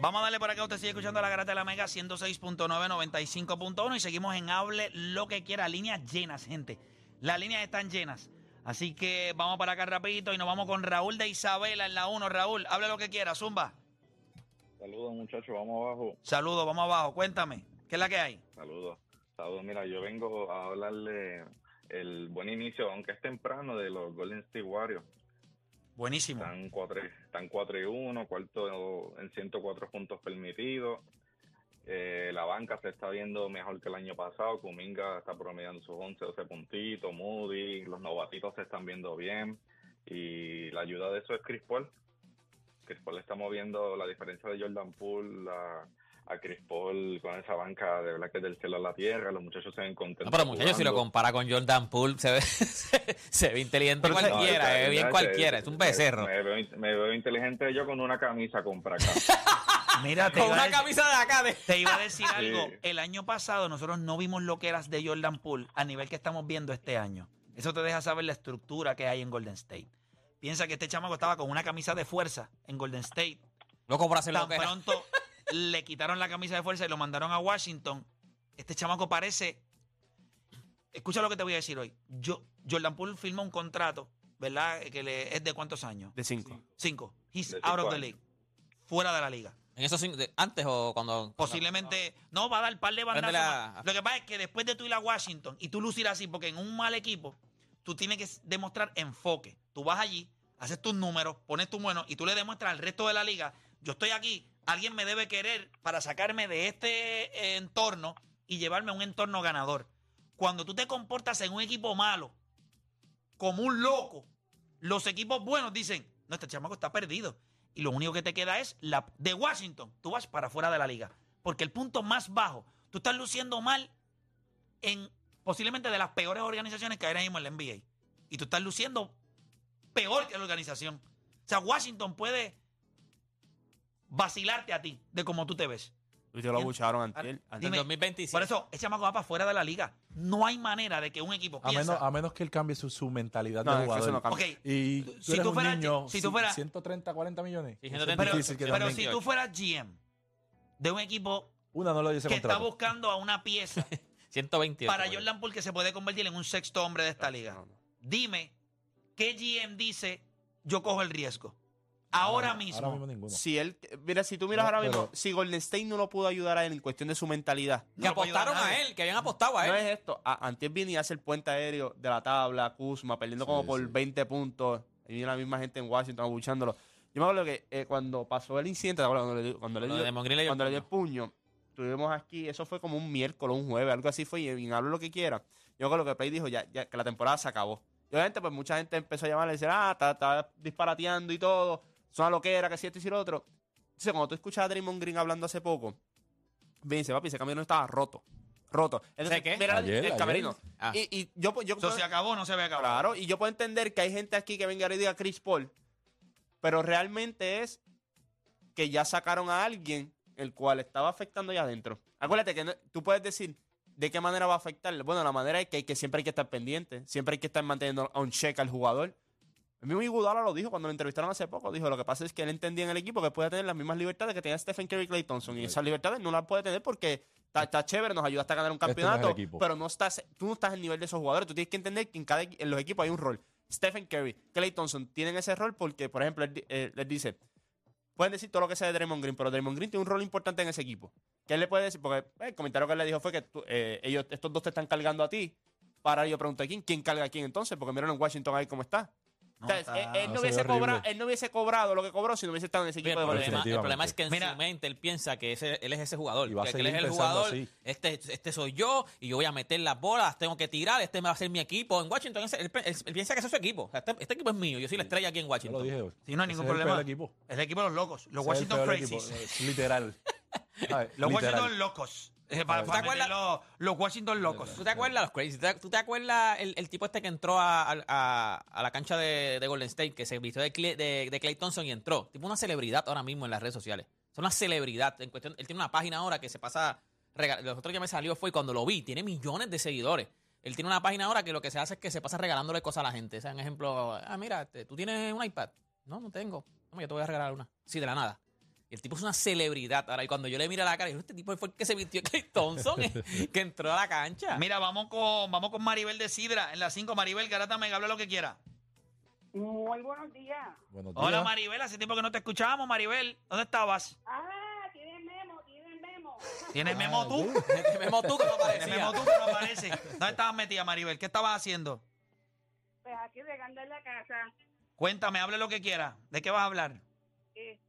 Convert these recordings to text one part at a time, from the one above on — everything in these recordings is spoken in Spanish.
Vamos a darle por acá. Usted sigue escuchando la garata de la Mega 106.9, 95.1 y seguimos en Hable lo que quiera. Líneas llenas, gente. Las líneas están llenas. Así que vamos para acá rapidito y nos vamos con Raúl de Isabela en la 1. Raúl, hable lo que quiera, zumba. Saludos muchachos, vamos abajo. Saludos, vamos abajo. Cuéntame, ¿qué es la que hay? Saludos. Saludos, mira, yo vengo a hablarle el buen inicio, aunque es temprano, de los Golden State Warriors. Buenísimo. Están 4, están 4 y 1, cuarto en 104 puntos permitidos. Eh, la banca se está viendo mejor que el año pasado. Kuminga está promediando sus 11, 12 puntitos. Moody, los novatitos se están viendo bien. Y la ayuda de eso es Chris Paul. Chris Paul está moviendo la diferencia de Jordan Poole a, a Chris Paul con esa banca de verdad que es del cielo a la tierra. Los muchachos se ven contentos. No, pero muchachos, si lo compara con Jordan Poole, se ve, se ve inteligente Pero se- cualquiera, no, se ve es- bien es- cualquiera, es un becerro. Me, veo, me veo inteligente yo con una camisa compra acá. Mira, te Con iba, a una decir, camisa de acá de... te iba a decir algo. Sí. El año pasado nosotros no vimos lo que eras de Jordan Poole a nivel que estamos viendo este año. Eso te deja saber la estructura que hay en Golden State. Piensa que este chamaco estaba con una camisa de fuerza en Golden State Loco por hacer lo Tan que era. pronto le quitaron la camisa de fuerza y lo mandaron a Washington. Este chamaco parece. Escucha lo que te voy a decir hoy. Yo, Jordan Poole firmó un contrato, ¿verdad? Que le, es de cuántos años? De cinco. Cinco. He's De out of the años. league. Fuera de la liga. En esos cinco- de- antes o cuando... Posiblemente. No, va a dar par de bandazos. la-. Lo que pasa es que después de tú ir a Washington y tú lucir así, porque en un mal equipo, tú tienes que demostrar enfoque. Tú vas allí, haces tus números, pones tu bueno y tú le demuestras al resto de la liga, yo estoy aquí, alguien me debe querer para sacarme de este eh, entorno y llevarme a un entorno ganador. Cuando tú te comportas en un equipo malo, como un loco, los equipos buenos dicen, no, este chamaco está perdido. Y lo único que te queda es la de Washington. Tú vas para fuera de la liga. Porque el punto más bajo, tú estás luciendo mal en posiblemente de las peores organizaciones que hay ahora mismo en la NBA. Y tú estás luciendo peor que la organización. O sea, Washington puede vacilarte a ti de cómo tú te ves. Y te lo bucharon antier. En Dime, 2025. Por eso, ese chamaco va para fuera de la liga. No hay manera de que un equipo A piensa. menos, a menos que él cambie su, su mentalidad No, de es que eso jugador. no cambia. Y Tú- si eres tú un fueras- niño, si tú fueras- 130, 40 millones. Sí, Eso es 130, pero, si tú fueras GM de un equipo Una no lo dice que está buscando a una pieza 128. para Jordan Poole que se puede convertir en un sexto hombre de esta liga. no, no. Dime, ¿qué GM dice yo cojo el riesgo? Ahora mismo. Ahora mismo ninguno. Si él, mira, si tú miras No, ahora mismo, pero- si Golden State no lo pudo ayudar a él en cuestión de su mentalidad, No Que apostaron a él, que habían apostado a no él. es esto. A, antes viene y hace el puente aéreo de la tabla, Kuzma, perdiendo como por sí. 20 puntos. Y viene la misma gente en Washington abuchándolo. Yo me acuerdo que eh, cuando pasó el incidente, cuando le, dio- cuando le dio, cuando le dio el puño, tuvimos aquí, eso fue como un miércoles, un jueves, algo así fue, y bien, hablo lo que quiera. Yo creo que Play dijo ya, ya que la temporada se acabó. Y obviamente, pues mucha gente empezó a llamarle y decir, ah, está, está disparateando y todo, es una loquera, que si esto y si lo otro. Entonces, cuando tú escuchas a Draymond Green hablando hace poco, me dice, papi, ese camerino estaba roto. Roto. Entonces, qué? mira Ayer, el ayer. camerino. Ah. Y, y yo, pues, yo Eso se acabó no se había acabado. Claro, y yo puedo entender que hay gente aquí que venga y diga Chris Paul, pero realmente es que ya sacaron a alguien el cual estaba afectando allá adentro. Acuérdate que no- tú puedes decir de qué manera va a afectar. Bueno, la manera es que, que siempre hay que estar pendiente, siempre hay que estar manteniendo on check al jugador. El mismo Iguodala lo dijo cuando lo entrevistaron hace poco. Dijo, lo que pasa es que él entendía en el equipo que puede tener las mismas libertades que tenía Stephen Curry y Clay Thompson. Y esas libertades no las puede tener porque está, está chévere, nos ayuda hasta a ganar un Este no campeonato, pero no estás, tú no estás al nivel de esos jugadores. Tú tienes que entender que en, cada, en los equipos hay un rol. Stephen Curry, Clay Thompson tienen ese rol porque, por ejemplo, él, eh, les dice, pueden decir todo lo que sea de Draymond Green, pero Draymond Green tiene un rol importante en ese equipo. ¿Qué él le puede decir? Porque eh, el comentario que él le dijo fue que tú, eh, ellos, estos dos te están cargando a ti. Para yo pregunté quién, quién carga a quién entonces, porque miren en Washington ahí cómo está. No, O sea, está- él, él no no, se hubiese cobrado, él no hubiese cobrado lo que cobró si no hubiese estado en ese equipo el, de Golden problema, el problema es que en Mira. su mente él piensa que ese, él es ese jugador. Y va a que él es el jugador. así. Este, este soy yo y yo voy a meter las bolas, tengo que tirar, este me va a ser mi equipo. En Washington, él, él- él piensa que ese es su equipo. Este, este equipo es mío, yo soy la estrella aquí en Yo lo Washington. dije. Sí, no hay ningún es el problema. peor equipo. Es el equipo de los locos, los el Washington Crazies. Literal. Los Literal. Washington locos. Eh, para, ¿Tú te para acuerdas? meter los, los Washington locos. ¿Tú te acuerdas los crazy? ¿Tú te, tú te acuerdas el, el tipo este que entró a, a- la cancha de, de Golden State, que se vistió de, Clay- de, de Clay Thompson y entró? Tipo una celebridad ahora mismo en las redes sociales. Es una celebridad. En cuestión, él tiene una página ahora que se pasa. Los otros que me salió fue cuando lo vi. Tiene millones de seguidores. Él tiene una página ahora que lo que se hace es que se pasa regalándole cosas a la gente. O sea, un ejemplo, ah, mira, este, tú tienes un iPad. No, no tengo. No, yo te voy a regalar una. Sí, de la nada. Y el tipo es una celebridad. Ahora, y cuando yo le miro la cara, digo, este tipo fue el que se vistió Clay Thompson, eh, que entró a la cancha. Mira, vamos con, vamos con Maribel de Sidra. En la 5, Maribel Garata Mega, habla lo que quiera. Muy buenos días. Buenos Hola. Maribel, hace tiempo que no te escuchábamos, Maribel. ¿Dónde estabas? Ah, tienen memo, tienen memo. ¿Tienes memo tú? Te memo tú que no ¿Tienes parecía. memo tú que no aparece? ¿Dónde estabas metida, Maribel? ¿Qué estabas haciendo? Pues aquí regando en la casa. Cuéntame, hable lo que quiera. ¿De qué vas a hablar? Este,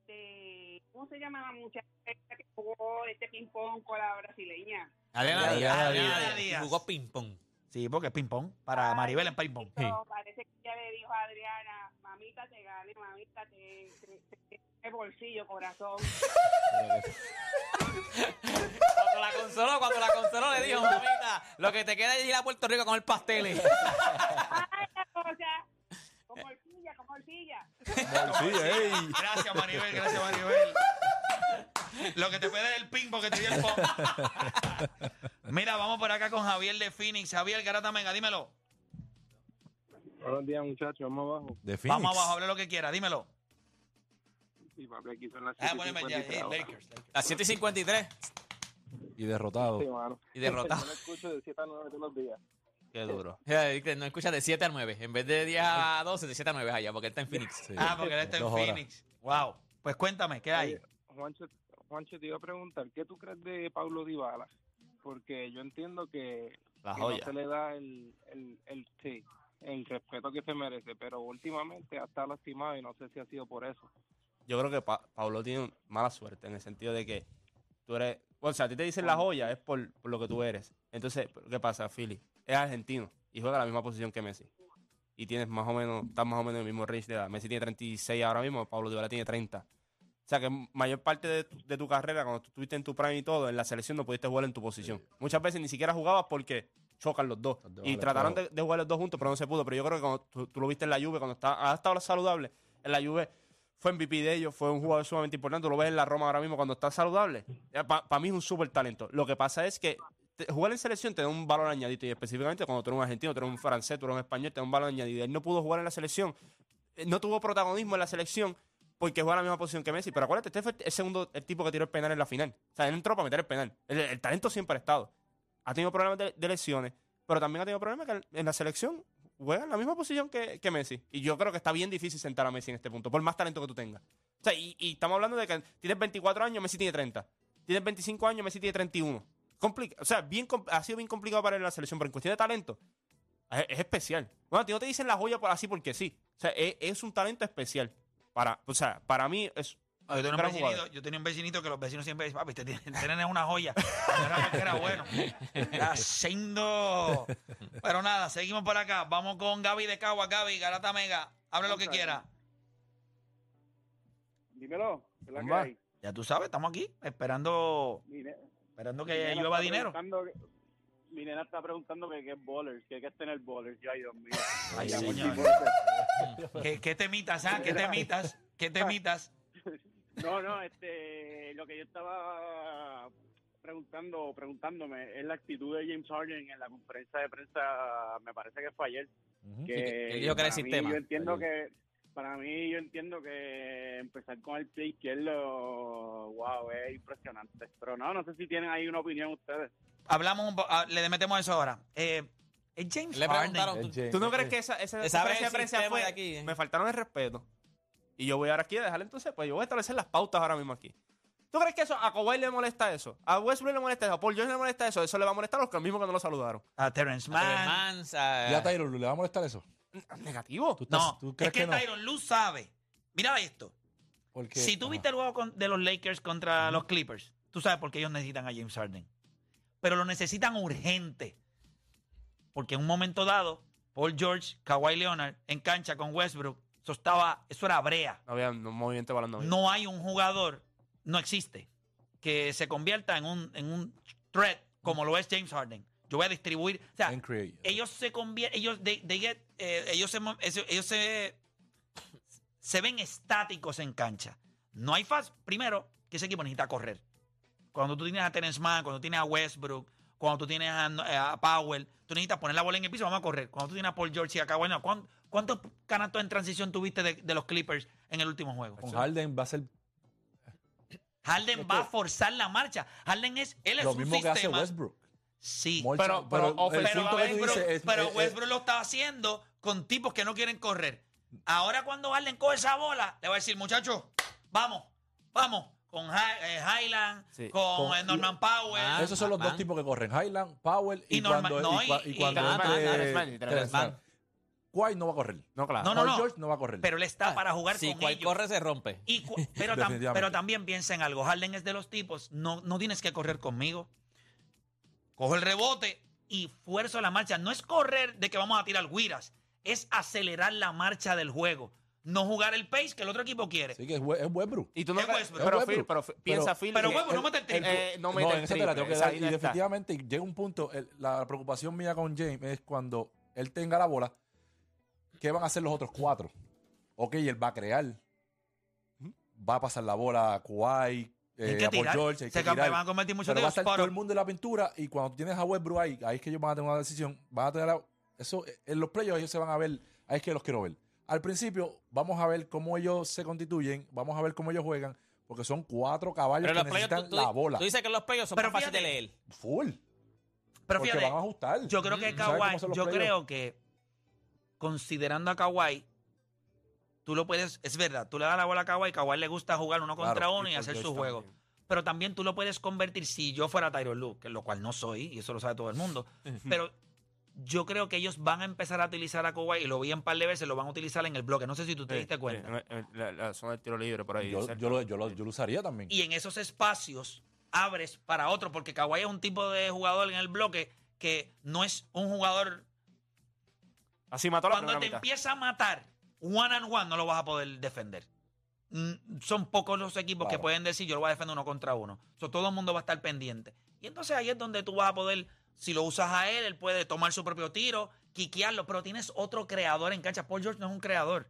¿cómo se llama la muchacha que jugó este ping-pong con la brasileña? Adriana Adriana Díaz. Adriana Díaz. Jugó ping-pong. Sí, porque es ping-pong. Para Maribel en ping-pong. Pero Parece que ella le dijo a Adriana, mamita te gane, mamita te, te, te- te bolsillo, corazón. Cuando la consoló, cuando la consoló le dijo, mamita, lo que te queda es ir a Puerto Rico a comer pasteles. Ay, la cosa. Como horquilla, como horquilla. Sí. Gracias, Maribel, gracias, Maribel. Lo que te puede es el ping porque te dio el pop. Mira, vamos por acá con Javier de Phoenix. Javier Garata Mega, dímelo. Buenos días, muchachos. Vamos abajo. De Phoenix. Vamos abajo, hable lo que quiera, dímelo. Sí, papi, aquí son las Ah, poneme ya, 7:53 eh, ahora. Lakers. Lakers. A 7 y 53 Y derrotado. Sí, mano. y derrotado. Yo lo escucho de 7 a 9 todos los días. Qué duro. No escucha de 7 a 9. En vez de 10 a 12, de 7 a 9 allá, porque él está en Phoenix. Sí. Ah, porque él está en Dos horas. Phoenix. Wow. Pues cuéntame, ¿qué hay? Oye, Juancho, Juancho, te iba a preguntar, ¿qué tú crees de Pablo Dybala? Porque yo entiendo que, La que no se le da el, el, el, sí, el respeto que se merece, pero últimamente ha estado lastimado y no sé si ha sido por eso. Yo creo que Pa- Pablo tiene mala suerte en el sentido de que tú eres. O sea, a ti te dicen la joya es por, por lo que tú eres. Entonces, ¿qué pasa, Philly? Es argentino y juega la misma posición que Messi. Y tienes más o menos, estás más o menos en el mismo range de edad. Messi tiene 36 ahora mismo, Pablo Dybala tiene 30. O sea que mayor parte de, tu- de tu carrera, cuando tú estuviste en tu prime y todo, en la selección no pudiste jugar en tu posición. Muchas veces ni siquiera jugabas porque chocan los dos. Los dos Y trataron de, de jugar los dos juntos, pero no se pudo. Pero yo creo que cuando tú, tú lo viste en la Juve, cuando está, ha estado saludable, en la Juve fue MVP de ellos, fue un jugador sumamente importante. Tú lo ves en la Roma ahora mismo cuando está saludable. Para mí es un súper talento. Lo que pasa es que te- jugar en selección te da un valor añadido. Y específicamente cuando tú eres un argentino, tú eres un francés, tú eres un español, te da un valor añadido. Él no pudo jugar en la selección. eh, No tuvo protagonismo en la selección porque juega la misma posición que Messi. Pero acuérdate, este fue el segundo el tipo que tiró el penal en la final. O sea, él entró para meter el penal. El, talento siempre ha estado. Ha tenido problemas de, de lesiones, pero también ha tenido problemas que en la selección juega en la misma posición que, que Messi. Y yo creo que está bien difícil sentar a Messi en este punto, por más talento que tú tengas. O sea, y, estamos hablando de que tienes 24 años, Messi tiene 30. Tienes 25 años, Messi tiene 31. Complica- o sea, bien, ha sido bien complicado para él en la selección, pero en cuestión de talento, es, es especial. Bueno, a ti no te dicen la joya por así porque sí. O sea, es un talento especial. Para, o sea, para mí es Ah, Yo tenía, un vecinito, jugador. yo tenía un vecinito que los vecinos siempre dicen, papi, tiene- nene es una joya. Era bueno. Era haciendo... Pero nada, seguimos por acá. Vamos con Gaby de Cagua. Gaby, Garata Mega. Hable lo que quiera. Dímelo, ¿qué es la que Zumba. hay? Ya tú sabes, estamos aquí esperando, esperando que llueva dinero. Mi nena está preguntando que qué es bowlers, que qué es tener bowlers. Ay, Dios mío. Ay, señor. ¿Qué, qué temitas, ah? ¿Qué temitas? ¿Qué temitas? No, no, este, lo que yo estaba preguntando, preguntándome es la actitud de James Harden en la conferencia de prensa, me parece que fue ayer. Ujú. Que, que él dijo que era el sistema. Yo entiendo Ayer. que, para mí, yo entiendo que empezar con el pie izquierdo, wow, es impresionante. Pero no, no sé si tienen ahí una opinión ustedes. Hablamos ah, le metemos eso ahora. Eh, es James Le Harden. preguntaron, Es ¿tú- James. ¿Tú no crees que esa, esa Esa prensa fue? de aquí, eh. Me faltaron el respeto. Y yo voy ahora aquí a dejarle entonces, pues yo voy a establecer las pautas ahora mismo aquí. ¿Tú crees que eso a Kawhi le molesta eso? ¿A Westbrook le molesta eso? ¿A Paul George le molesta eso? Eso le va a molestar a los que mismos que no lo saludaron. A Terrence a Mann. Mans, a- ¿Y a Taylor le va a molestar eso? Negativo. ¿Tú, estás- No, tú es crees que, que, no? Tyron Lue sabe. Mira esto. Porque- Si tú viste el juego con- de los Lakers contra los Clippers, tú sabes por qué ellos necesitan a James Harden. Pero lo necesitan urgente. Porque en un momento dado, Paul George, Kawhi Leonard, en cancha con Westbrook, eso, estaba, eso era brea. No había un movimiento de balón. No hay un jugador, no existe, que se convierta en un, en un threat como lo es James Harden. Yo voy a distribuir. O sea, ellos se convierten, ellos, they- they get, eh, ellos, se, ellos se, se ven estáticos en cancha. No hay fast. Primero, que ese equipo necesita correr. Cuando tú tienes a Terence Mann, cuando tienes a Westbrook, cuando tú tienes a, a Powell, tú necesitas poner la bola en el piso, vamos a correr. Cuando tú tienes a Paul George y a Kawhi, Leonard, ¿cuán- ¿cuántos canastos en transición tuviste de, de los Clippers en el último juego? Con Harden va a ser Harden va a forzar la marcha. Harden es, él es lo un mismo que hace sistema. Westbrook. Sí. Molcha- Pero- el Westbrook, dices es- pero es- es- Westbrook lo estaba haciendo con tipos que no quieren correr. Ahora cuando Harden coge esa bola, le va a decir, muchachos, vamos, vamos, con Hi- eh, Highland, Sí. con, Con- eh, Norman Powell. Ah, Esos son los dos tipos que corren, Highland, Powell y, Y Norman- cuando, no, y, cua- y- cuando Terance Mann, entre Terance Mann y Terance Terance Mann. Kawhi no va a correr. No, claro. No, no, Paul no. George no va a correr. Pero él está para jugar Si con cual ellos. corre, se rompe. Y cu- pero, tam- Definitivamente. pero también piensa en algo. Harden es de los tipos. No, no tienes que correr conmigo. Cojo el rebote y fuerzo la marcha. No es correr de que vamos a tirar guiras. Es acelerar la marcha del juego. No jugar el pace que el otro equipo quiere. Sí, que es, es Westbrook. Y tú no Es Westbrook. pero, Phil, Westbrook. pero Phil, piensa Phil. pero Westbrook no mete el triple. eh, no mete No, el tengo que dar. Y está. definitivamente llega un punto, el- la preocupación mía con James es cuando él tenga la bola, ¿qué van a hacer los otros cuatro? Ok, él va a crear. Va a pasar la bola a Kawhi, Hay eh, que tirar. George, hay Se que cam- tirar. van a convertir muchos Pero va a estar todo el mundo en la pintura y cuando tú tienes a Westbrook ahí, ahí es que ellos van a tener una decisión. Van a tener la- eso en los playoffs ellos se van a ver, ahí es que los quiero ver. Al principio vamos a ver cómo ellos se constituyen, vamos a ver cómo ellos juegan, porque son cuatro caballos Pero que los necesitan tú, tú- la bola. tú dices que los playoffs son Pero más fáciles de leer. Full. Pero porque fíjate, van a ajustar. yo creo que Mm, ¿sabes cómo Kawhi, yo creo que considerando a Kawhi, tú lo puedes, es verdad, tú le das la bola a Kawhi, Kawhi le gusta jugar uno contra Claro, uno y, hacer su juego. también. Pero también tú lo puedes convertir, si yo fuera Tyron Lue, que lo cual no soy, y eso lo sabe todo el mundo, pero yo creo que ellos van a empezar a utilizar a Kawhi, y lo vi un par de veces, lo van a utilizar en el bloque. No sé si tú te diste cuenta. en la, la zona del tiro libre por ahí. Yo, lo, yo, lo, yo lo usaría también. Y en esos espacios abres para otro, porque Kawhi es un tipo de jugador en el bloque que no es un jugador Así mató la Cuando te mitad. empieza a matar one and one, no lo vas a poder defender. Mm, Son pocos los equipos que pueden decir yo lo voy a defender uno contra uno. So, todo el mundo va a estar pendiente. Y entonces ahí es donde tú vas a poder, si lo usas a él, él puede tomar su propio tiro, quiquearlo, pero tienes otro creador en cancha. Paul George no es un creador.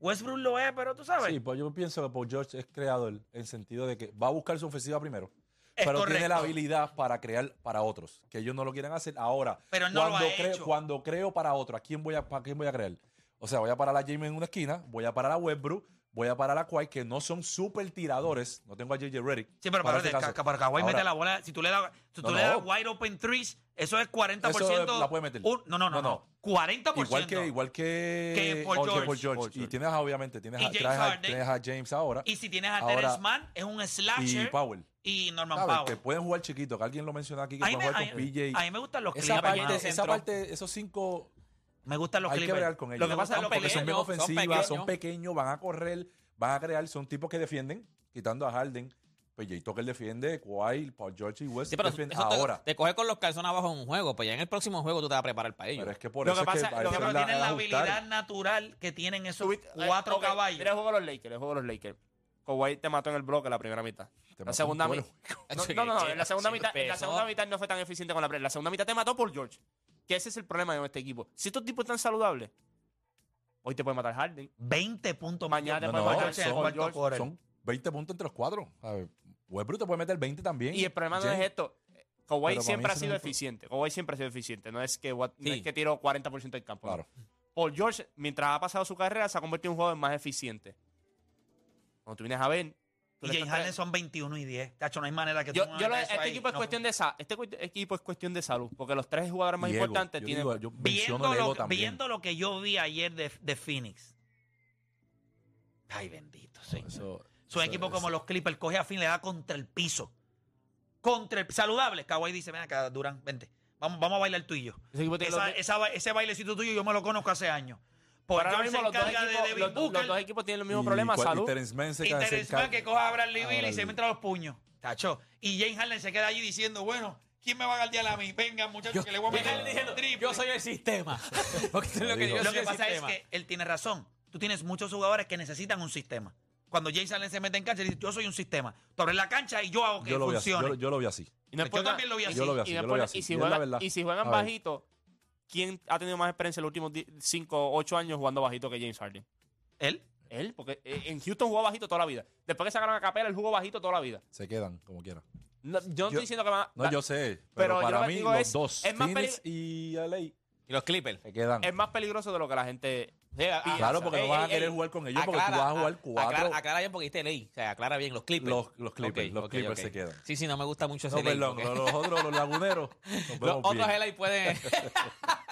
Westbrook lo es, pero tú sabes. Sí, pues yo pienso que Paul George es creador en el sentido de que va a buscar su ofensiva primero. Es pero tiene la habilidad para crear para otros, que ellos no lo quieren hacer ahora. Pero no lo ha creo, hecho. cuando creo para otro, ¿a quién voy a, para quién voy a crear? O sea, voy a parar a James en una esquina, voy a parar a Westbrook, voy a parar a Kawhi, que no son súper tiradores. No tengo a JJ Redick. Sí, pero para para, ese caso. Para Kawhi mete la bola. Si tú le das, si tú No, le das no. wide open threes, eso es 40%. Eso la puede meter. un- no, no, no, No, no. no. 40%. Igual que, igual que, Que Paul o que George. Paul George. Paul Y tienes a, obviamente, tienes Y a, James traes a- Harden. tienes a James ahora Y si tienes a Ahora- Terence Mann, es un y slasher. Powell. Y Norman ¿Sabes? Powell. Que pueden jugar chiquito, que alguien lo mencionó aquí, que a, mí pueden me, jugar con PJ. a mí me gustan los esa Clippers. parte, esa parte, esos cinco Me gustan los hay que bregar con ellos. Lo que pasa es que porque son bien son ofensivas, son pequeños. van a correr, van a crear, son tipos que defienden, quitando a Harden. Pues Jay Tucker defiende, Kawhi, Paul George y West Sí, pero defienden eso te- ahora. Te, coge con los calzones abajo en un juego, pues ya en el próximo juego tú te vas a preparar para ello. Pero es que por Lo eso que es que a lo que la- tienen la ajustar. habilidad natural que tienen esos Tuviste- eh, cuatro ok, caballos. Mira el juego de los Lakers, el juego de los Lakers. Kawhi te mató en el bloque la primera mitad. Te La segunda un mitad. No, no, no, no, en la segunda mitad, en la pesó. segunda mitad no fue tan eficiente con la pre. La segunda mitad te mató por George. Que ese es el problema de este equipo. Si estos tipos están saludables, hoy te puede matar Harden. 20 puntos Mañana te No, puede no, matar son-. Son 20 puntos entre los cuatro. Westbrook te puede meter 20 también. Y el problema no es esto. Kawhi siempre ha sido no eficiente. Kawhi siempre ha sido eficiente. No es que, Wat- no Sí. es que tiró 40% del campo. no. Claro. Paul George, mientras ha pasado su carrera, se ha convertido en un jugador más eficiente. Cuando tú vienes a ver. Tú Y estás Harden son 21 y 10. Tacho, no hay manera que Yo, tú yo lo- metas eso este ahí. equipo es No. cuestión de sa- este equipo es cuestión de salud, porque los tres jugadores más importantes Yo tienen digo, yo viendo, lo, también. viendo lo que yo vi ayer de, de Phoenix. Ay, bendito, señor. Eso- Su eso- equipo eso- como los Clippers coge a fin, le da contra el piso. Contra el saludable. Kawhi dice, ven acá, Durán, vente. Vamos, vamos a bailar tú y yo. Ese equipo tiene Esa- los- esa ba- ese bailecito tuyo yo me lo conozco hace años. Pero ahora mismo los dos, encarga de equipos, Devin los, los dos equipos tienen los mismos Y problemas, cual- salud. Y Terence Mann se Y Terence Mann que coja a Bradley Beal y Bradley se mete a los puños. Tacho. Y James Harden se queda allí diciendo, bueno, ¿quién me va a guardiar a mí? Venga, muchachos, que le voy a meter triple. yo soy el sistema. Porque es lo que yo Lo que el pasa sistema. es que él tiene razón. Tú tienes muchos jugadores que necesitan un sistema. Cuando James Harden se mete en cancha, dice, yo soy un sistema. Tú abres la cancha y yo hago que yo, lo vi así, funcione. yo, yo lo vi así. Y no Yo también lo vi y así. Yo lo vi y así, no es yo por lo vi nada- así. Y si Y juegan, y si juegan bajito, ¿quién ha tenido más experiencia en los últimos 5 o 8 años jugando bajito que James Harden? Él. Él, porque eh, en Houston jugó bajito toda la vida. Después que sacaron a Capela, él jugó bajito toda la vida. Se quedan como quieran. No, yo no estoy diciendo que van a- No, yo sé. Pero Pero, para mí, los es- dos, es más Phoenix y LA, Y los Clippers. se quedan. es más peligroso de lo que la gente Sí, a-. Claro, porque Ey, no vas a ey, querer ey. jugar con ellos porque Aclara, tú vas a jugar a- cuatro. Aclara, aclara bien porque dijiste ley. O sea, aclara bien los Clippers. Los- los Clippers, Ok, los ok, Clippers ok. se quedan. Sí, sí, no me gusta mucho ese No, ley, perdón, porque- los, otros, los laguneros. Los vemos otros bien. LA pueden.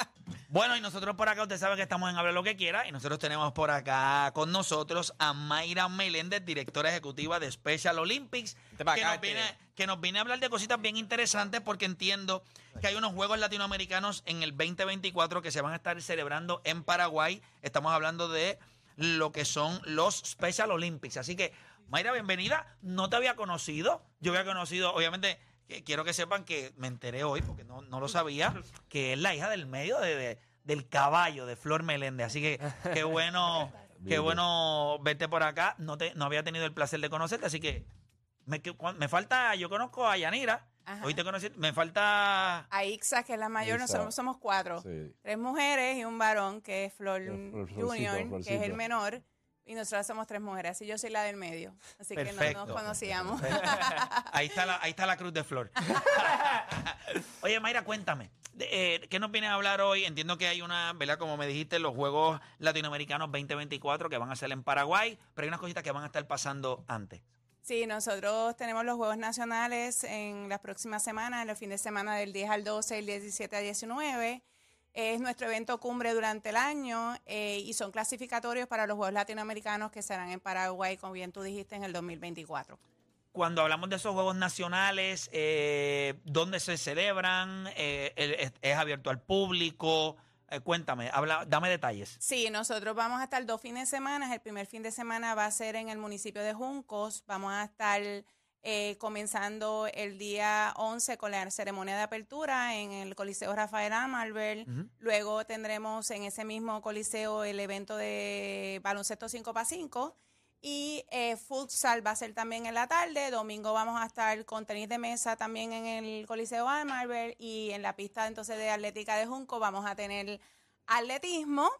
Bueno, y nosotros por acá, usted sabe que estamos en Habla lo que quiera, y nosotros tenemos por acá con nosotros a Mayra Meléndez, directora ejecutiva de Special Olympics, que, nos este. viene, que nos viene a hablar de cositas bien interesantes porque entiendo que hay unos Juegos Latinoamericanos en el 2024 que se van a estar celebrando en Paraguay. Estamos hablando de lo que son los Special Olympics. Así que, Mayra, bienvenida. No te había conocido. Yo había conocido, obviamente, que quiero que sepan que me enteré hoy, porque no, no lo sabía, que es la hija del medio de, de- del caballo de Flor Meléndez. Así que qué bueno, qué bueno verte por acá. No, te, no había tenido el placer de conocerte, así que me, falta, yo conozco a Yanira, Ajá. hoy te conocí, me falta... A Ixa, que es la mayor, Ixa. nosotros somos cuatro. Sí. Tres mujeres y un varón, que es Flor Flor- Florcito, Junior, que es el menor. Y nosotros somos tres mujeres, así yo soy la del medio. Así que no nos conocíamos. Ahí está la, ahí está la cruz de flor. Oye, Mayra, cuéntame. eh, ¿Qué nos vienes a hablar hoy? Entiendo que hay una, ¿verdad? Como me dijiste, los Juegos Latinoamericanos 2024 que van a ser en Paraguay, pero hay unas cositas que van a estar pasando antes. Sí, nosotros tenemos los Juegos Nacionales en las próximas semanas, en el fin de semana del 10 al 12, el 17 a 19. Es nuestro evento cumbre durante el año eh, y son clasificatorios para los Juegos Latinoamericanos que serán en Paraguay, como bien tú dijiste, en el 2024. Cuando hablamos de esos Juegos Nacionales, eh, ¿dónde se celebran? Eh, es abierto al público? Eh, cuéntame, habla, dame detalles. Sí, nosotros vamos a estar dos fines de semana. El primer fin de semana va a ser en el municipio de Juncos. Vamos a estar eh, comenzando el día 11 con la ceremonia de apertura en el Coliseo Rafael Amalver. Ujú. Luego tendremos en ese mismo coliseo el evento de baloncesto 5 para 5. Y eh, futsal va a ser también en la tarde. Domingo vamos a estar con tenis de mesa también en el Coliseo Almarver. Y en la pista entonces de atlética de Junco vamos a tener atletismo.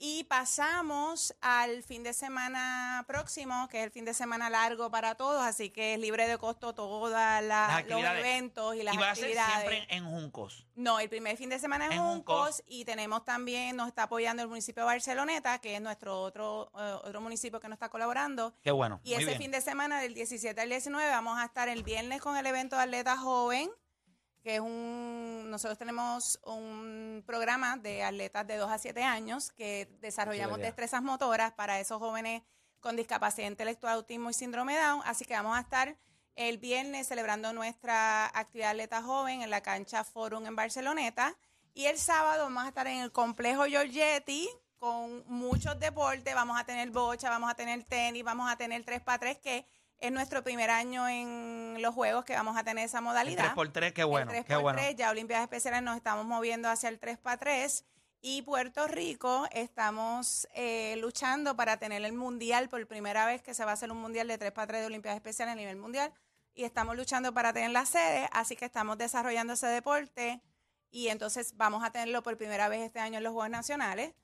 Y pasamos al fin de semana próximo, que es el fin de semana largo para todos, así que es libre de costo todos los actividades. eventos y las y va a ser actividades. siempre en Juncos. No, el primer fin de semana es En Juncos Juncos. y tenemos también, nos está apoyando el municipio de Barceloneta, que es nuestro otro, eh, otro municipio que nos está colaborando. Qué bueno. Y muy ese bien. fin de semana, del 17 al 19, vamos a estar el viernes con el evento de Atleta Joven, que es un, nosotros tenemos un programa de atletas de 2 a 7 años que desarrollamos destrezas motoras para esos jóvenes con discapacidad intelectual, autismo y síndrome Down. Así que vamos a estar el viernes celebrando nuestra actividad atleta joven en la cancha Forum en Barceloneta. Y el sábado vamos a estar en el complejo Giorgetti con muchos deportes. Vamos a tener bocha, vamos a tener tenis, vamos a tener 3x3, que es nuestro primer año en los Juegos que vamos a tener esa El modalidad. 3x3, qué bueno. El qué bueno. 3x3, ya Olimpiadas Especiales nos estamos moviendo hacia el 3x3. Y Puerto Rico estamos eh, luchando para tener el mundial por primera vez que se va a hacer un mundial de 3x3 de Olimpiadas Especiales a nivel mundial. Y estamos luchando para tener la sede, así que estamos desarrollando ese deporte. Y entonces vamos a tenerlo por primera vez este año en los Juegos Nacionales.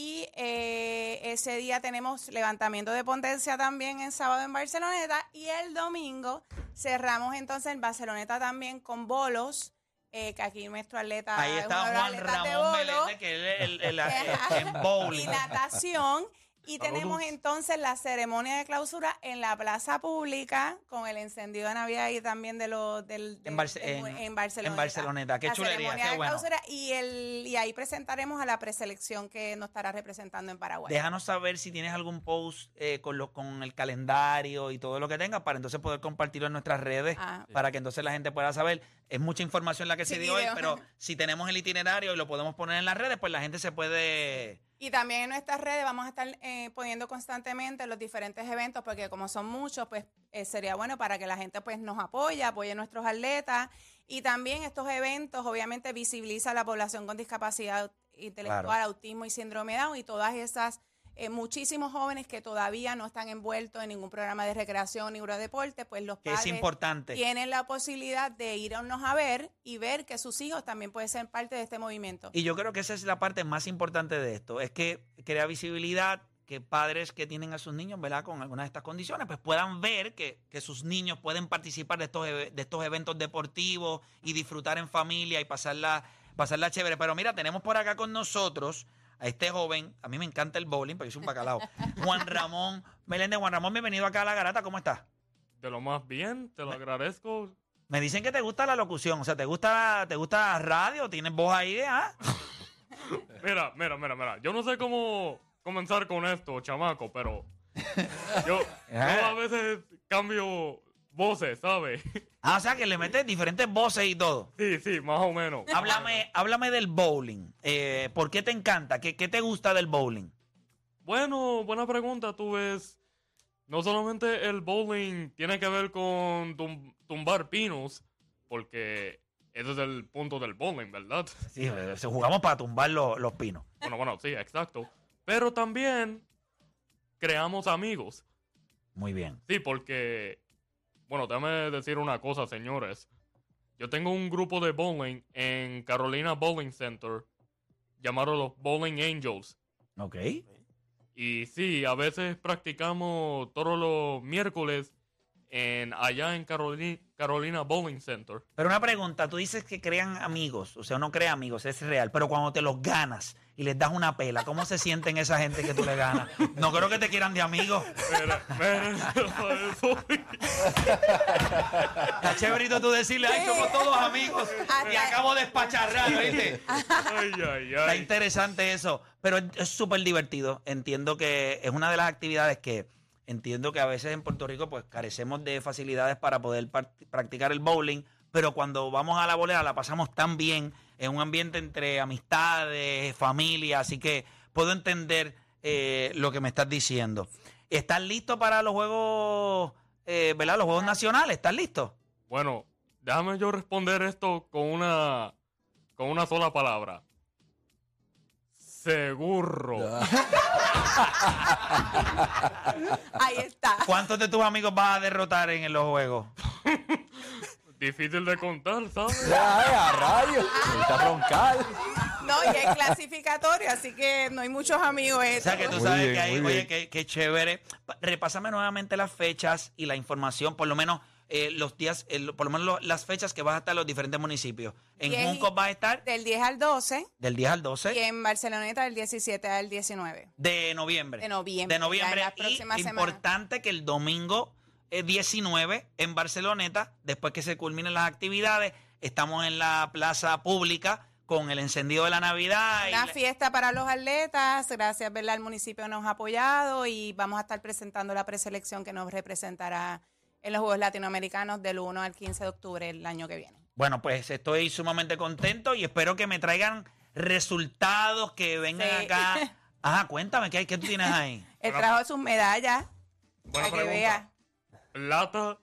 Y eh, ese día tenemos levantamiento de potencia también en sábado en Barceloneta. Y el domingo cerramos entonces en Barceloneta también con bolos, eh, que aquí nuestro atleta Ahí es está Juan Ramón Meléndez, que es el, el- el- Ajá. en bowling. y natación. Y Saludos. tenemos entonces la ceremonia de clausura en la plaza pública con el encendido de Navidad y también de los del, En Barce- en- en Barcelona. en Barceloneta. Qué la chulería, ceremonia qué de bueno. clausura y el y ahí presentaremos a la preselección que nos estará representando en Paraguay. Déjanos saber si tienes algún post eh, con, lo, con el calendario y todo lo que tengas para entonces poder compartirlo en nuestras redes Ah. para que entonces la gente pueda saber. Es mucha información la que se dio hoy, pero si tenemos el itinerario y lo podemos poner en las redes, pues la gente se puede Y también en nuestras redes vamos a estar eh, poniendo constantemente los diferentes eventos, porque como son muchos, pues eh, sería bueno para que la gente pues nos apoye, apoye a nuestros atletas. Y también estos eventos obviamente visibiliza a la población con discapacidad intelectual, Claro. autismo y síndrome de Down y todas esas, eh, muchísimos jóvenes que todavía no están envueltos en ningún programa de recreación ni de deporte, pues los Que es padres importante. tienen la posibilidad de irnos a ver y ver que sus hijos también pueden ser parte de este movimiento. Y yo creo que esa es la parte más importante de esto, es que crea visibilidad, que padres que tienen a sus niños, ¿verdad? Con algunas de estas condiciones, pues puedan ver que, que sus niños pueden participar de estos, de estos eventos deportivos y disfrutar en familia y pasarla, pasarla chévere. Pero mira, tenemos por acá con nosotros a este joven, a mí me encanta el bowling, porque yo soy un bacalao, Juan Ramón Meléndez. Juan Ramón, bienvenido acá a La Garata, ¿cómo estás? De lo más bien, te lo agradezco. Me dicen que te gusta la locución, o sea, ¿te gusta, te gusta la radio? ¿Tienes voz ahí? ¿ah? Mira, mira, mira, mira. Yo no sé cómo comenzar con esto, chamaco, pero yo, yo a veces cambio voces, ¿sabes? Ah, o sea, que le metes diferentes voces y todo. Sí, sí, más o menos. Háblame, háblame del bowling. Eh, ¿Por qué te encanta? ¿Qué, qué te gusta del bowling? Bueno, buena pregunta. Tú ves, no solamente el bowling tiene que ver con tum- tumbar pinos, porque ese es el punto del bowling, ¿verdad? Sí, eh, jugamos para tumbar los, los pinos. Bueno, bueno, sí, exacto. Pero también creamos amigos. Muy bien. Sí, porque, bueno, déjame decir una cosa, señores. Yo tengo un grupo de bowling en Carolina Bowling Center llamado los Bowling Angels. Ok. Y sí, a veces practicamos todos los miércoles en, allá en Carolina, Carolina Bowling Center. Pero una pregunta, tú dices que crean amigos, o sea, no crea amigos, es real, pero cuando te los ganas y les das una pela, ¿cómo se sienten esa gente que tú le ganas? No creo que te quieran de amigos. Mira, mira, eso- Está chéverito tú decirle, ay, somos todos amigos y acabo de despacharrar, ¿viste? ay, ay, Está ay. interesante eso, pero es súper divertido. Entiendo que es una de las actividades que entiendo que a veces en Puerto Rico pues carecemos de facilidades para poder practicar el bowling, pero cuando vamos a la bolera la pasamos tan bien en un ambiente entre amistades, familia, así que puedo entender eh, lo que me estás diciendo. ¿Estás listo para los juegos, eh, ¿verdad? Los juegos nacionales, ¿estás listo? Bueno, déjame yo responder esto con una, con una sola palabra. Seguro. Ahí está. ¿Cuántos de tus amigos vas a derrotar en los juegos? Difícil de contar, ¿sabes? Ay, a rayos. Está roncar. No, y es clasificatorio, así que no hay muchos amigos. O eh. sea, que tú Muy sabes bien, que hay, muy oye, qué, qué chévere. Pa- Repásame nuevamente las fechas y la información, por lo menos eh, los días, el- por lo menos lo- las fechas que vas a estar en los diferentes municipios. En Diez y- Juncos vas a estar Del 10 al 12 del 10 al y 12 en Barceloneta del 17 al 19. de noviembre. De noviembre, De noviembre. ya en las y semanas. importante que el domingo eh, 19 en Barceloneta, después que se culminen las actividades, estamos en la plaza pública con el encendido de la Navidad. y Una la- fiesta para los atletas, gracias, ¿verdad? El municipio nos ha apoyado y vamos a estar presentando la preselección que nos representará en los Juegos Latinoamericanos del 1 al 15 de octubre el año que viene. Bueno, pues estoy sumamente contento y espero que me traigan resultados que vengan Sí. acá. Ajá, cuéntame, ¿qué, qué tú tienes ahí? Él trajo sus medallas Buena para que vea. Plata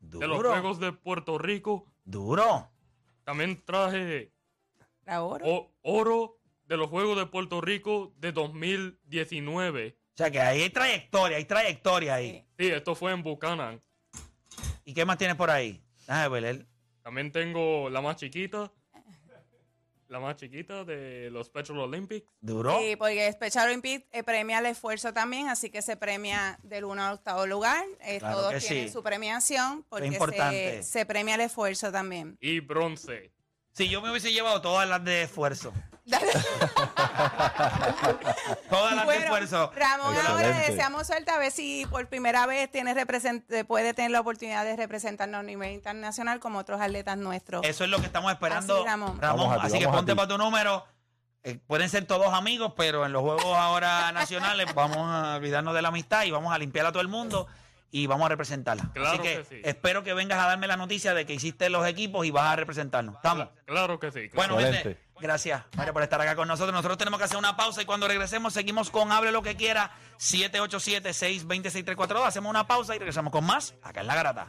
de los Duro, Juegos de Puerto Rico. duro. También traje La oro. o- oro de los Juegos de Puerto Rico de 2019. O sea que ahí hay trayectoria, hay trayectoria ahí. Sí. Esto fue en Buchanan. ¿Y qué más tienes por ahí? Déjame ver. También tengo la más chiquita. La más chiquita de los Special Olympics. Duro. Sí, porque Special Olympic eh, premia el esfuerzo también, así que se premia del 1 al octavo lugar. Eh, Claro todos que tienen sí. su premiación porque importante. se, se premia el esfuerzo también. Y bronce. Si yo me hubiese llevado todas las de esfuerzo. Todas las de Bueno, esfuerzo. Ramón, ahora le deseamos suerte a ver si por primera vez tiene represent- eh, puede tener la oportunidad de representarnos a nivel internacional como otros atletas nuestros. Eso es lo que estamos esperando, Así, Ramón. Ti, así que ponte para tu número. Eh, pueden ser todos amigos, pero en los juegos ahora nacionales vamos a olvidarnos de la amistad y vamos a limpiar a todo el mundo y vamos a representarla. Claro así que, que sí. espero que vengas a darme la noticia de que hiciste los equipos y vas a representarnos. ¿Estamos? Claro que sí. claro. Bueno, gente, Gracias, María, por estar acá con nosotros. Nosotros tenemos que hacer una pausa y cuando regresemos seguimos con Hable lo que quiera. 787-620-6342. Hacemos una pausa y regresamos con más acá en La Garata.